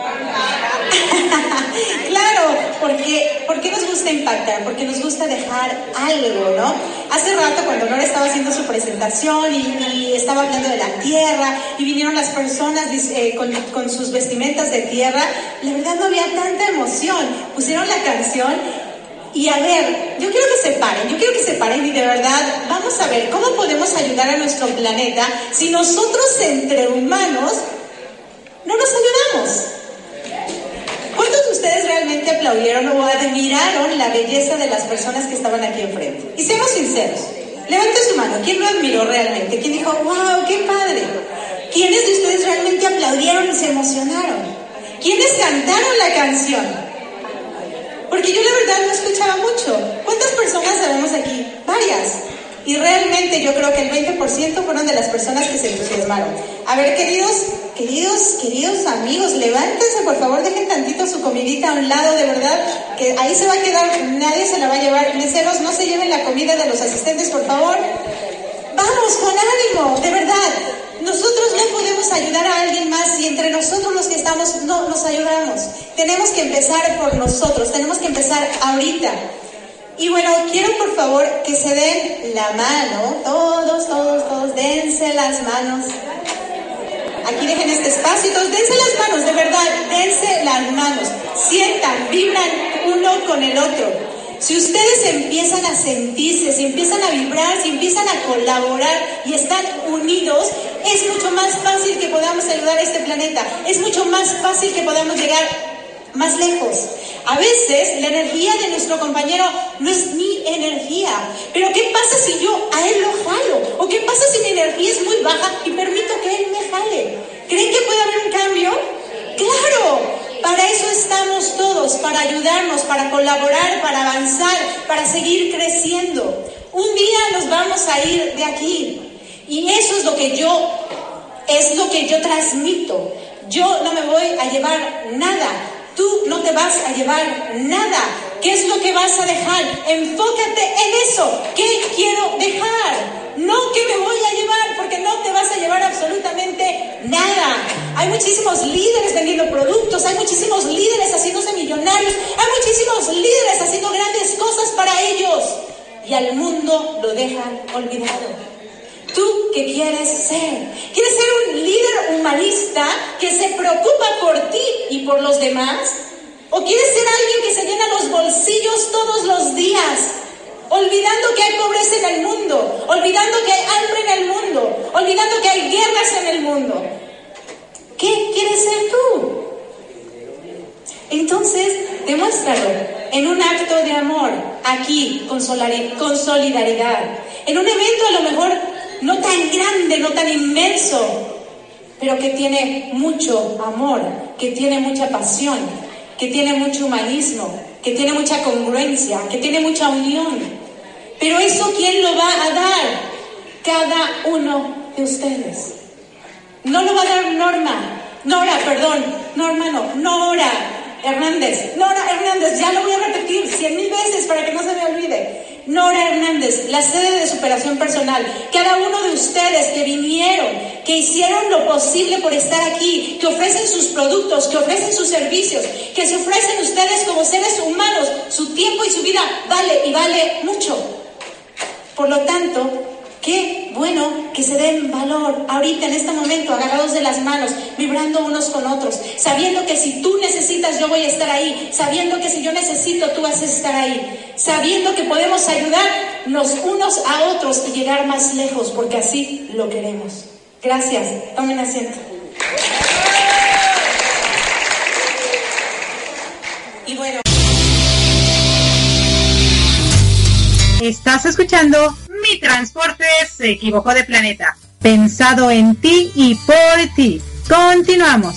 [SPEAKER 3] claro, porque, ¿por qué nos gusta impactar? Porque nos gusta dejar algo, ¿no? Hace rato cuando Nora estaba haciendo su presentación y, estaba hablando de la tierra y vinieron las personas eh, con, con sus vestimentas de tierra, la verdad no había tanta emoción. Pusieron la canción y a ver, yo quiero que se paren, yo quiero que se paren y de verdad vamos a ver cómo podemos ayudar a nuestro planeta si nosotros entre humanos no nos ayudamos. ¿Cuántos de ustedes realmente aplaudieron o admiraron la belleza de las personas que estaban aquí enfrente? Y seamos sinceros. Levante su mano. ¿Quién lo admiró realmente? ¿Quién dijo, wow, qué padre? ¿Quiénes de ustedes realmente aplaudieron y se emocionaron? ¿Quiénes cantaron la canción? Porque yo la verdad no escuchaba mucho. ¿Cuántas personas sabemos aquí? Varias. Y realmente yo creo que el 20% fueron de las personas que se entusiasmaron. A ver, queridos, queridos, queridos amigos, levántense, por favor, dejen tantito su comidita a un lado, de verdad, que ahí se va a quedar, nadie se la va a llevar. Meseros, no se lleven la comida de los asistentes, por favor. Vamos, con ánimo, de verdad. Nosotros no podemos ayudar a alguien más si entre nosotros los que estamos no nos ayudamos. Tenemos que empezar por nosotros, tenemos que empezar ahorita. Y bueno, quiero por favor que se den la mano, todos, todos, todos, dense las manos. Aquí dejen este espacio, todos dense las manos, de verdad, dense las manos. Sientan, vibran uno con el otro. Si ustedes empiezan a sentirse, si empiezan a vibrar, si empiezan a colaborar y están unidos, es mucho más fácil que podamos ayudar a este planeta. Es mucho más fácil que podamos llegar más lejos. A veces la energía de nuestro compañero no es mi energía. Pero ¿qué pasa si yo a él lo jalo? ¿O qué pasa si mi energía es muy baja y permito que él me jale? ¿Creen que puede haber un cambio? Claro, para eso estamos todos, para ayudarnos, para colaborar, para avanzar, para seguir creciendo. Un día nos vamos a ir de aquí y eso es lo que yo es lo que yo transmito. Yo no me voy a llevar nada. Tú no te vas a llevar nada. ¿Qué es lo que vas a dejar? Enfócate en eso. ¿Qué quiero dejar? No que me voy a llevar, porque no te vas a llevar absolutamente nada. Hay muchísimos líderes vendiendo productos, hay muchísimos líderes haciéndose millonarios, hay muchísimos líderes haciendo grandes cosas para ellos. Y al mundo lo dejan olvidado. ¿Tú qué quieres ser? ¿Quieres ser un líder humanista que se preocupa por ti y por los demás? ¿O quieres ser alguien que se llena los bolsillos todos los días? Olvidando que hay pobreza en el mundo, olvidando que hay hambre en el mundo, olvidando que hay guerras en el mundo. ¿Qué quieres ser tú? Entonces, demuéstralo en un acto de amor, aquí, con, solidaridad. En un evento a lo mejor no tan grande, no tan inmenso, pero que tiene mucho amor, que tiene mucha pasión, que tiene mucho humanismo, que tiene mucha congruencia, que tiene mucha unión. Pero eso, ¿quién lo va a dar? Cada uno de ustedes. No lo va a dar Norma, Nora, perdón, Norma no, Nora Hernández, Nora Hernández, ya lo voy a repetir cien mil veces para que no se me olvide. Nora Hernández, la sede de superación personal. Cada uno de ustedes que vinieron, que hicieron lo posible por estar aquí, que ofrecen sus productos, que ofrecen sus servicios, que se ofrecen ustedes como seres humanos, su tiempo y su vida vale y vale mucho. Por lo tanto, Qué bueno que se den valor ahorita, en este momento, agarrados de las manos, vibrando unos con otros, sabiendo que si tú necesitas, yo voy a estar ahí, sabiendo que si yo necesito, tú vas a estar ahí, sabiendo que podemos ayudarnos unos a otros y llegar más lejos, porque así lo queremos. Gracias. Tomen asiento.
[SPEAKER 6] Y bueno. Estás escuchando Mi Transporte se equivocó de planeta. Pensado en ti y por ti. Continuamos.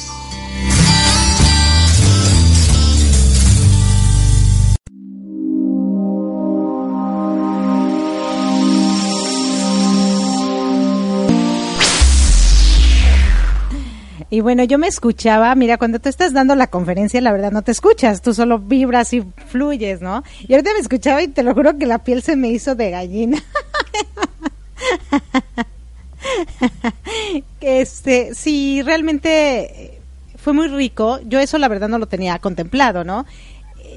[SPEAKER 6] Y bueno, yo me escuchaba, mira, cuando tú estás dando la conferencia, la verdad no te escuchas, tú solo vibras y fluyes, ¿no? Y ahorita me escuchaba y te lo juro que la piel se me hizo de gallina. este, sí, realmente fue muy rico. Yo eso la verdad no lo tenía contemplado, ¿no?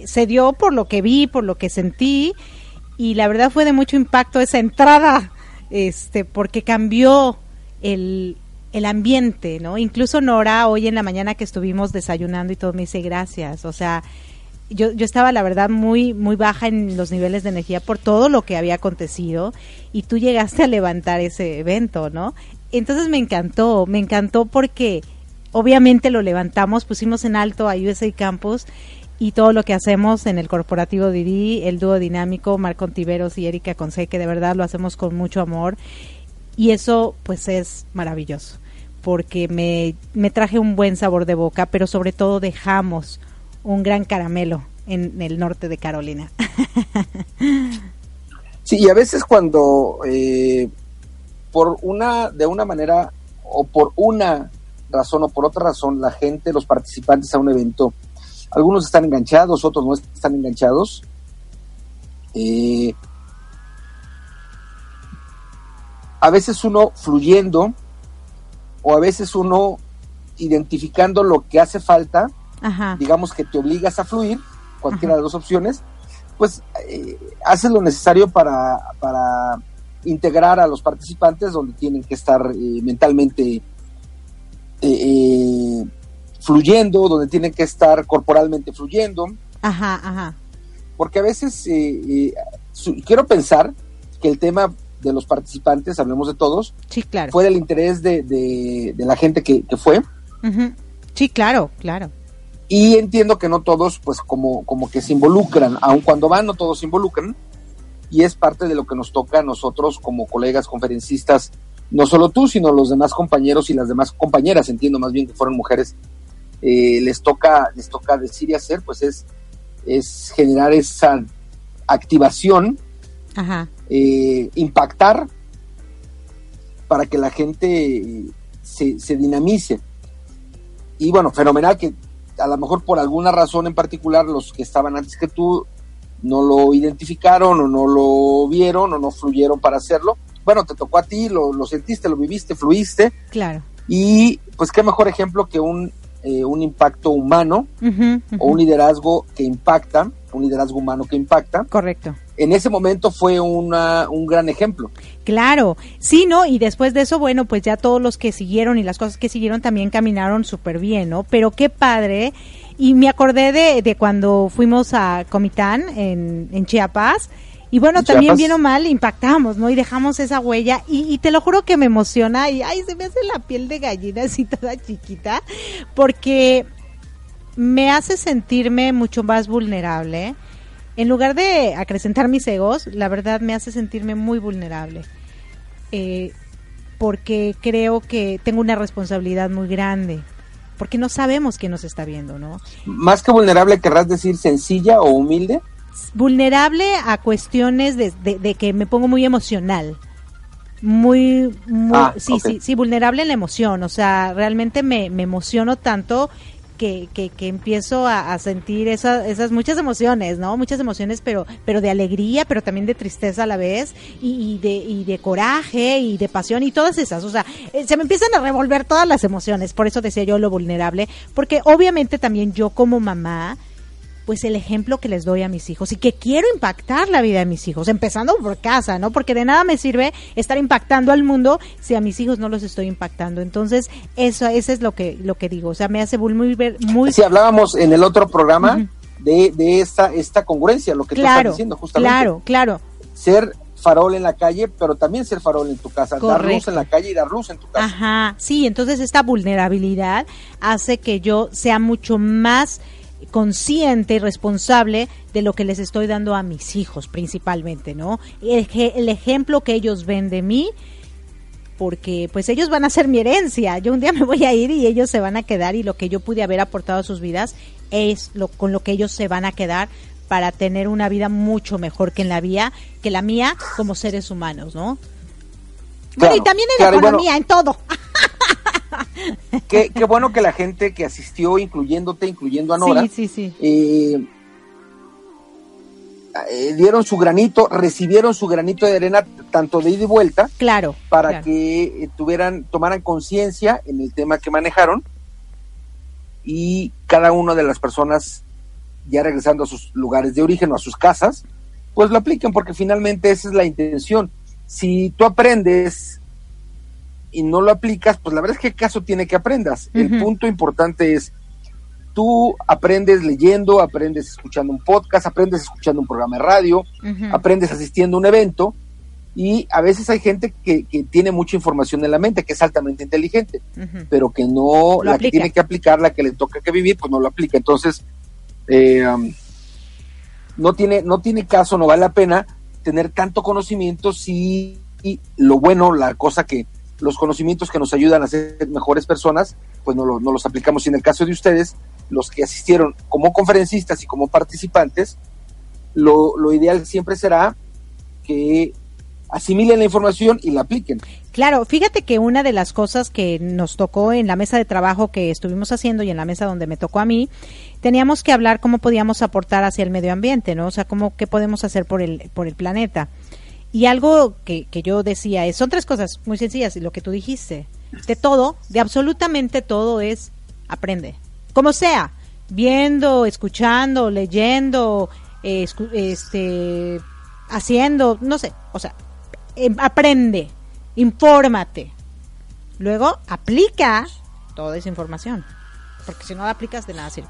[SPEAKER 6] Se dio por lo que vi, por lo que sentí y la verdad fue de mucho impacto esa entrada, este, porque cambió el, el ambiente, ¿no? Incluso Nora, hoy en la mañana que estuvimos desayunando y todo, me dice gracias. O sea, yo, yo estaba, la verdad, muy, muy baja en los niveles de energía por todo lo que había acontecido y tú llegaste a levantar ese evento, ¿no? Entonces me encantó, me encantó porque obviamente lo levantamos, pusimos en alto a USA Campus y todo lo que hacemos en el corporativo Didi, el dúo dinámico, Marco Tiveros y Erika Conce, que de verdad lo hacemos con mucho amor y eso pues es maravilloso porque me, me traje un buen sabor de boca, pero sobre todo dejamos un gran caramelo en el norte de Carolina.
[SPEAKER 4] Sí, y a veces cuando eh, por una, de una manera o por una razón o por otra razón, la gente, los participantes a un evento, algunos están enganchados, otros no están enganchados. Eh, a veces uno fluyendo o a veces uno identificando lo que hace falta, digamos que te obligas a fluir, cualquiera de las dos opciones, pues eh, haces lo necesario para, para integrar a los participantes donde tienen que estar eh, mentalmente eh, fluyendo, donde tienen que estar corporalmente fluyendo.
[SPEAKER 7] Ajá, ajá.
[SPEAKER 4] porque a veces eh, eh, su- quiero pensar que el tema de los participantes, hablemos de todos,
[SPEAKER 3] Sí, claro.
[SPEAKER 4] fue del interés de, de- de la gente que, que fue.
[SPEAKER 3] Sí, claro, claro.
[SPEAKER 4] Y entiendo que no todos, pues como, como que se involucran, aun cuando van, no todos se involucran. Y es parte de lo que nos toca a nosotros como colegas conferencistas, no solo tú, sino los demás compañeros y las demás compañeras, entiendo más bien que fueron mujeres, eh, les toca, les toca decir y hacer, pues es, es generar esa activación,
[SPEAKER 3] Ajá.
[SPEAKER 4] eh, impactar para que la gente se, se dinamice. Y bueno, fenomenal que a lo mejor por alguna razón en particular los que estaban antes que tú no lo identificaron o no lo vieron o no fluyeron para hacerlo. Bueno, te tocó a ti, lo, lo sentiste, lo viviste, fluiste
[SPEAKER 3] Claro.
[SPEAKER 4] y pues qué mejor ejemplo que un, eh, un impacto humano o un liderazgo que impacta, un liderazgo humano que impacta.
[SPEAKER 3] Correcto.
[SPEAKER 4] En ese momento fue una, un gran ejemplo.
[SPEAKER 3] Claro, sí, ¿no? Y después de eso, bueno, pues ya todos los que siguieron y las cosas que siguieron también caminaron súper bien, ¿no? Pero qué padre. Y me acordé de, de cuando fuimos a Comitán en, en Chiapas. Y bueno,
[SPEAKER 4] En
[SPEAKER 3] también bien o mal impactamos, ¿no? Y dejamos esa huella. Y, y te lo juro que me emociona. Y ay, se me hace la piel de gallina así toda chiquita. Porque me hace sentirme mucho más vulnerable. En lugar de acrecentar mis egos, la verdad me hace sentirme muy vulnerable. Eh, porque creo que tengo una responsabilidad muy grande. Porque no sabemos quién nos está viendo, ¿no?
[SPEAKER 4] Más que vulnerable, querrás decir sencilla o humilde.
[SPEAKER 3] Vulnerable a cuestiones de, de- de que me pongo muy emocional. Muy, muy
[SPEAKER 4] Ah,
[SPEAKER 3] sí, sí, sí, vulnerable en la emoción. O sea, realmente me, me emociono tanto que, que, que empiezo a, a sentir esa- esas muchas emociones, ¿no? Muchas emociones, pero, pero de alegría, pero también de tristeza a la vez, y, y de, y de coraje, y de pasión, y todas esas. O sea, eh, se me empiezan a revolver todas las emociones. Por eso decía yo lo vulnerable, porque obviamente también yo como mamá, pues el ejemplo que les doy a mis hijos y que quiero impactar la vida de mis hijos, empezando por casa, ¿no? Porque de nada me sirve estar impactando al mundo si a mis hijos no los estoy impactando. Entonces, eso, eso es lo que, lo que digo. O sea, me hace muy, muy, ver- muy
[SPEAKER 4] Si hablábamos en el otro programa de, de esta, esta congruencia, lo que tú estás
[SPEAKER 3] claro,
[SPEAKER 4] diciendo justamente.
[SPEAKER 3] claro, claro.
[SPEAKER 4] Ser farol en la calle, pero también ser farol en tu casa. Dar luz en la calle y dar luz en tu casa.
[SPEAKER 3] Ajá, sí, entonces esta vulnerabilidad hace que yo sea mucho más consciente y responsable de lo que les estoy dando a mis hijos principalmente, ¿no? El, el ejemplo que ellos ven de mí, porque pues ellos van a ser mi herencia. Yo un día me voy a ir y ellos se van a quedar y lo que yo pude haber aportado a sus vidas es lo con lo que ellos se van a quedar para tener una vida mucho mejor que en la vía, que la mía como seres humanos, ¿no? Bueno, y también en
[SPEAKER 4] claro, bueno,
[SPEAKER 3] economía, en todo.
[SPEAKER 4] Qué, qué bueno que la gente que asistió, incluyéndote, incluyendo a Nora,
[SPEAKER 3] Sí, sí, sí.
[SPEAKER 4] eh, eh, dieron su granito, recibieron su granito de arena tanto de ida y vuelta
[SPEAKER 3] Claro.
[SPEAKER 4] para
[SPEAKER 3] claro.
[SPEAKER 4] que eh, tuvieran, tomaran conciencia en el tema que manejaron y cada una de las personas ya regresando a sus lugares de origen o a sus casas, pues lo apliquen porque finalmente esa es la intención. Si tú aprendes y no lo aplicas, pues la verdad es que caso tiene que aprendas. El punto importante es tú aprendes leyendo, aprendes escuchando un podcast, aprendes escuchando un programa de radio, aprendes asistiendo a un evento y a veces hay gente que, que tiene mucha información en la mente, que es altamente inteligente, pero que no,
[SPEAKER 3] Lo
[SPEAKER 4] la
[SPEAKER 3] aplica.
[SPEAKER 4] que tiene que aplicar, la que le toca que vivir, pues no lo aplica. Entonces, eh, um, no, tiene, no tiene caso, no vale la pena tener tanto conocimiento si y lo bueno, la cosa que los conocimientos que nos ayudan a ser mejores personas, pues no, lo- no los aplicamos. Y en el caso de ustedes, los que asistieron como conferencistas y como participantes, lo, lo ideal siempre será que asimilen la información y la apliquen.
[SPEAKER 3] Claro, fíjate que una de las cosas que nos tocó en la mesa de trabajo que estuvimos haciendo y en la mesa donde me tocó a mí, teníamos que hablar cómo podíamos aportar hacia el medio ambiente, ¿no? O sea, cómo qué podemos hacer por el por el planeta. Y algo que, que yo decía es, son tres cosas muy sencillas, lo que tú dijiste. De todo, de absolutamente todo es aprende. Como sea, viendo, escuchando, leyendo, este, haciendo, no sé, o sea, em, aprende, infórmate. Luego aplica toda esa información, porque si no la aplicas de nada sirve.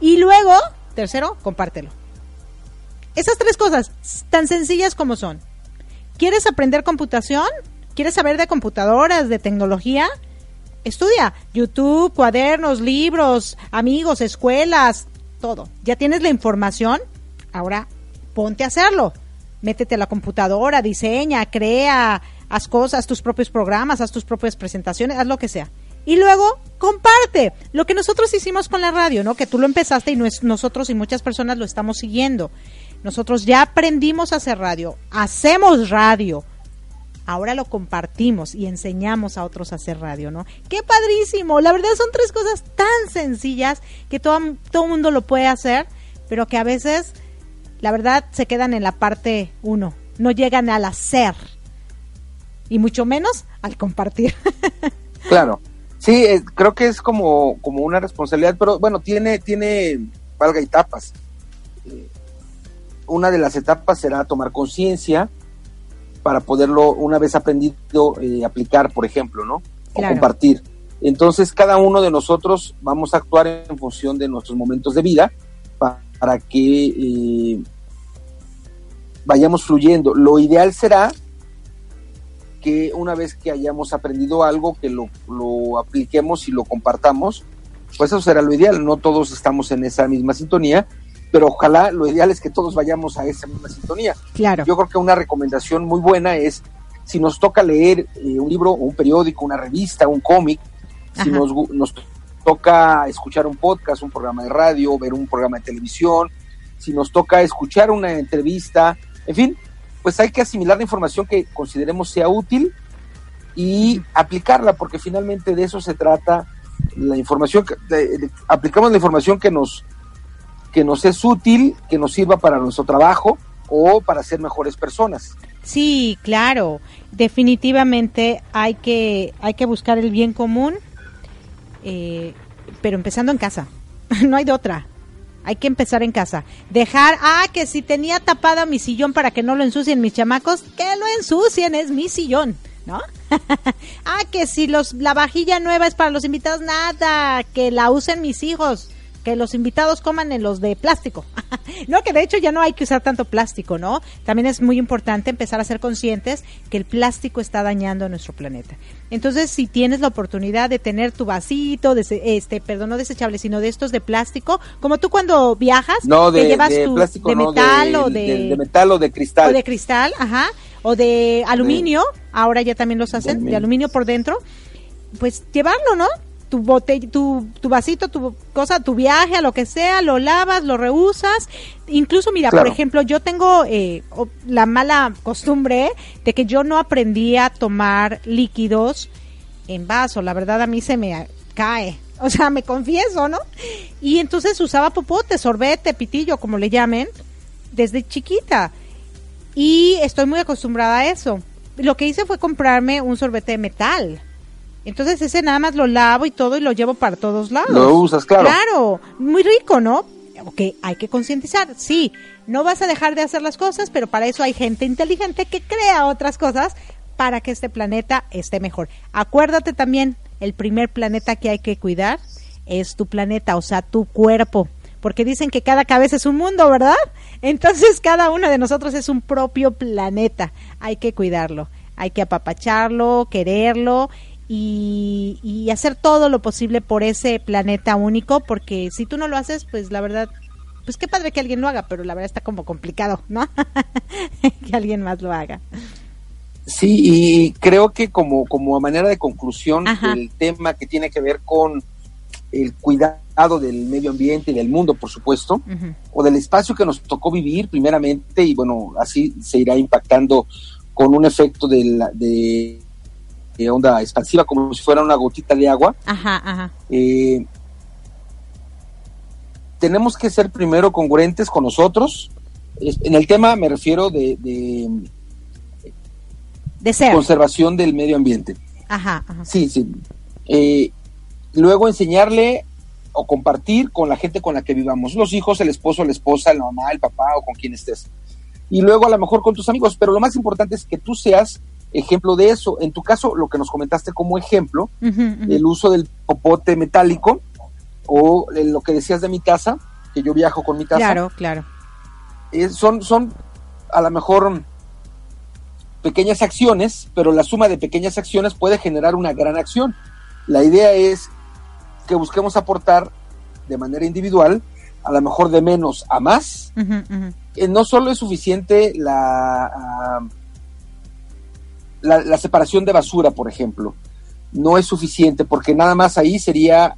[SPEAKER 3] Y luego, tercero, compártelo. Esas tres cosas, tan sencillas como son. ¿Quieres aprender computación? ¿Quieres saber de computadoras, de tecnología? Estudia YouTube, cuadernos, libros, amigos, escuelas, todo. Ya tienes la información, ahora ponte a hacerlo. Métete a la computadora, diseña, crea, haz cosas, tus propios programas, haz tus propias presentaciones, haz lo que sea. Y luego comparte lo que nosotros hicimos con la radio, ¿no? Que tú lo empezaste y nosotros y muchas personas lo estamos siguiendo. Nosotros ya aprendimos a hacer radio, hacemos radio. Ahora lo compartimos y enseñamos a otros a hacer radio, ¿no? ¡Qué padrísimo! La verdad son tres cosas tan sencillas que todo todo mundo lo puede hacer, pero que a veces, la verdad, se quedan en la parte uno, no llegan al hacer y mucho menos al compartir.
[SPEAKER 4] claro. Sí, eh, creo que es como, como una responsabilidad, pero bueno, tiene, tiene, valga etapas. Eh, una de las etapas será tomar conciencia para poderlo, una vez aprendido, eh, aplicar, por ejemplo, ¿no? O compartir. Entonces, cada uno de nosotros vamos a actuar en función de nuestros momentos de vida para, que vayamos fluyendo. Lo ideal será que una vez que hayamos aprendido algo, que lo, apliquemos y lo compartamos, pues eso será lo ideal. No todos estamos en esa misma sintonía, pero ojalá lo ideal es que todos vayamos a esa misma sintonía.
[SPEAKER 3] Claro.
[SPEAKER 4] Yo creo que una recomendación muy buena es si nos toca leer eh, un libro, un periódico, una revista, un cómic, si nos, nos toca escuchar un podcast, un programa de radio, ver un programa de televisión, si nos toca escuchar una entrevista, en fin, pues hay que asimilar la información que consideremos sea útil y aplicarla, porque finalmente de eso se trata la información, aplicamos la información que nos, que nos es útil, que nos sirva para nuestro trabajo o para ser mejores personas.
[SPEAKER 3] Sí, claro, definitivamente hay que, hay que buscar el bien común, eh, pero empezando en casa, no hay de otra. Hay que empezar en casa. Dejar, ah, que si tenía tapada mi sillón para que no lo ensucien mis chamacos, que lo ensucien, es mi sillón, ¿no? ah, que si los, la vajilla nueva es para los invitados, nada, que la usen mis hijos que los invitados coman en los de plástico. no, que de hecho ya no hay que usar tanto plástico, ¿no? También es muy importante empezar a ser conscientes que el plástico está dañando a nuestro planeta. Entonces, si tienes la oportunidad de tener tu vasito, de, este, perdón, no desechable, sino de estos de plástico, como tú cuando viajas, te llevas tu de metal o de,
[SPEAKER 4] metal o de cristal.
[SPEAKER 3] O de cristal, ajá, o de aluminio, ahora ya también los hacen, de aluminio por dentro, pues llevarlo, ¿no? Tu botella, tu, tu vasito, tu cosa, tu viaje, a lo que sea, lo lavas, lo reusas. Incluso, mira, por ejemplo, yo tengo eh, la mala costumbre de que yo no aprendí a tomar líquidos en vaso. La verdad, a mí se me cae. O sea, me confieso, ¿no? Y entonces usaba popote, sorbete, pitillo, como le llamen, desde chiquita. Y estoy muy acostumbrada a eso. Lo que hice fue comprarme un sorbete de metal entonces ese nada más lo lavo y todo y lo llevo para todos lados.
[SPEAKER 4] Lo usas, claro.
[SPEAKER 3] Claro, muy rico, ¿no? Ok, hay que concientizar, sí, no vas a dejar de hacer las cosas, pero para eso hay gente inteligente que crea otras cosas para que este planeta esté mejor. Acuérdate también, el primer planeta que hay que cuidar es tu planeta, o sea, tu cuerpo, porque dicen que cada cabeza es un mundo, ¿verdad? Entonces cada uno de nosotros es un propio planeta, hay que cuidarlo, hay que apapacharlo, quererlo y, hacer todo lo posible por ese planeta único, porque si tú no lo haces, pues la verdad, pues qué padre que alguien lo haga, pero la verdad está como complicado, ¿no? que alguien más lo haga.
[SPEAKER 4] Sí, y creo que como, como a manera de conclusión, el tema que tiene que ver con el cuidado del medio ambiente y del mundo, por supuesto, o del espacio que nos tocó vivir primeramente, y bueno, así se irá impactando con un efecto de, la, de onda expansiva, como si fuera una gotita de agua. Eh, tenemos que ser primero congruentes con nosotros. En el tema me refiero de,
[SPEAKER 3] de, ser.
[SPEAKER 4] conservación del medio ambiente.
[SPEAKER 3] Ajá,
[SPEAKER 4] Sí, sí. Eh, luego enseñarle o compartir con la gente con la que vivamos, los hijos, el esposo, la esposa, la mamá, el papá o con quien estés. Y luego a lo mejor con tus amigos, pero lo más importante es que tú seas ejemplo de eso. En tu caso, lo que nos comentaste como ejemplo, el uso del popote metálico o lo que decías de mi casa, que yo viajo con mi casa.
[SPEAKER 3] Claro, claro.
[SPEAKER 4] eh, son, son a lo mejor pequeñas acciones, pero la suma de pequeñas acciones puede generar una gran acción. La idea es que busquemos aportar de manera individual, a lo mejor de menos a más. Eh, no solo es suficiente la, ah, la, la separación de basura, por ejemplo. No es suficiente porque nada más ahí sería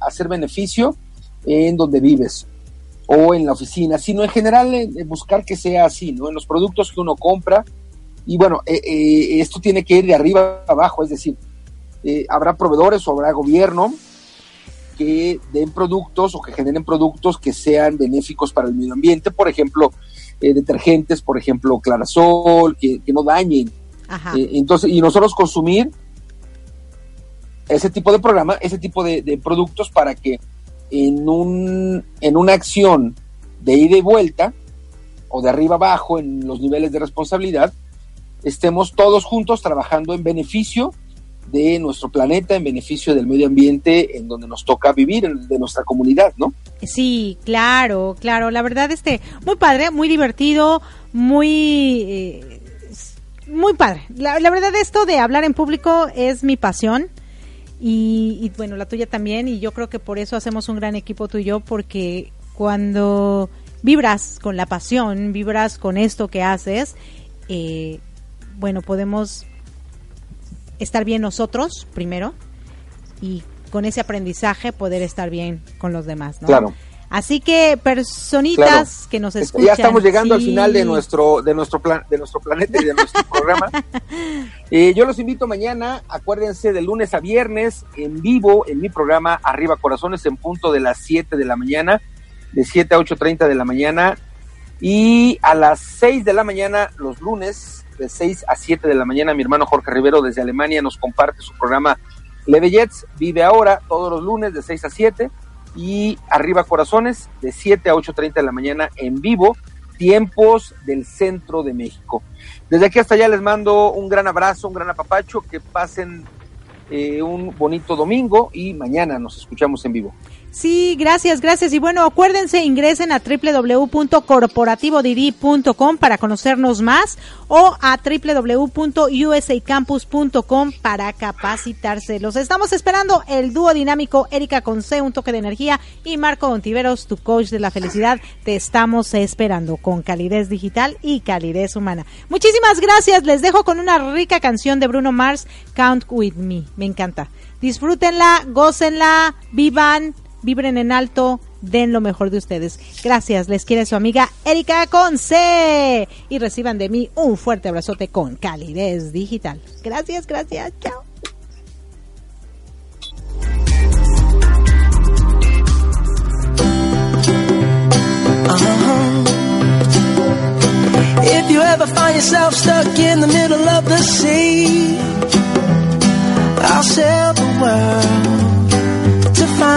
[SPEAKER 4] hacer beneficio en donde vives o en la oficina, sino en general buscar que sea así, ¿no? En los productos que uno compra. Y bueno, eh, eh, esto tiene que ir de arriba a abajo, es decir, eh, habrá proveedores o habrá gobierno que den productos o que generen productos que sean benéficos para el medio ambiente, por ejemplo, eh, detergentes, por ejemplo, clarasol, que no dañen.
[SPEAKER 3] Ajá.
[SPEAKER 4] Eh, entonces, y nosotros consumir ese tipo de programa, ese tipo de, de productos para que en, un, en una acción de ida y vuelta, o de arriba abajo en los niveles de responsabilidad, estemos todos juntos trabajando en beneficio de nuestro planeta, en beneficio del medio ambiente en donde nos toca vivir, en- de nuestra comunidad, ¿no?
[SPEAKER 3] Sí, claro, claro. La verdad, este, muy padre, muy divertido, muy, eh, muy padre. La, la verdad, esto de hablar en público es mi pasión. Y, y, bueno, la tuya también. Y yo creo que por eso hacemos un gran equipo tú y yo, porque cuando vibras con la pasión, vibras con esto que haces, eh, bueno, podemos estar bien nosotros primero y con ese aprendizaje poder estar bien con los demás.
[SPEAKER 4] Claro.
[SPEAKER 3] Así que personitas
[SPEAKER 4] Claro.
[SPEAKER 3] que nos escuchan.
[SPEAKER 4] ya estamos llegando al final de nuestro de nuestro plan de nuestro planeta y de nuestro programa. Eh, yo los invito mañana, acuérdense de lunes a viernes en vivo en mi programa Arriba Corazones en punto de las 7 de la mañana, de 7 a 8:30 de la mañana y a las 6 de la mañana los lunes de 6 a 7 de la mañana mi hermano Jorge Rivero desde Alemania nos comparte su programa Leve Jets, vive ahora todos los lunes de 6 a 7 y Arriba Corazones de 7 a 8.30 de la mañana en vivo, tiempos del centro de México. Desde aquí hasta allá les mando un gran abrazo, un gran apapacho, que pasen eh, un bonito domingo y mañana nos escuchamos en vivo.
[SPEAKER 3] Sí, gracias, gracias. Y bueno, acuérdense, ingresen a www.corporativodidi.com para conocernos más o a www.usacampus.com para capacitarse. Los estamos esperando el dúo dinámico Erika Conce, un toque de energía y Marco Ontiveros, tu coach de la felicidad. Te estamos esperando con calidez digital y calidez humana. Muchísimas gracias. Les dejo con una rica canción de Bruno Mars, Count With Me. Me encanta. Disfrútenla, gócenla, vivan, vibren en alto, den lo mejor de ustedes. Gracias, les quiere su amiga Erika Conce. Y reciban de mí un fuerte abrazote con calidez digital. Gracias, gracias, chao.
[SPEAKER 8] If you ever find yourself stuck in the middle of the sea, I'll sail the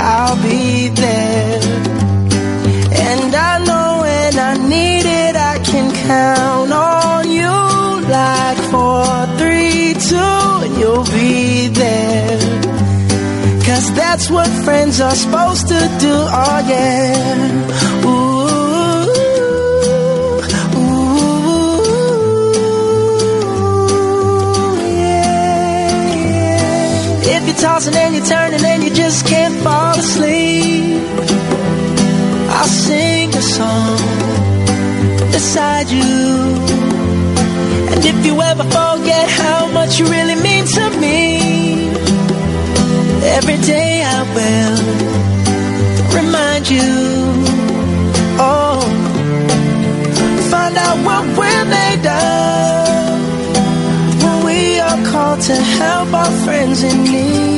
[SPEAKER 8] I'll be there. And I know when I need it, I can count on you like four, three, two, and you'll be there. Cause that's what friends are supposed to do, oh yeah. Ooh, ooh, yeah, yeah. If you're tossing and you're turning and you just can't fall asleep, I'll sing a song beside you. And if you ever forget how much you really mean to me, every day I will remind you. Oh, find out what we're made of when we are called to help our friends in need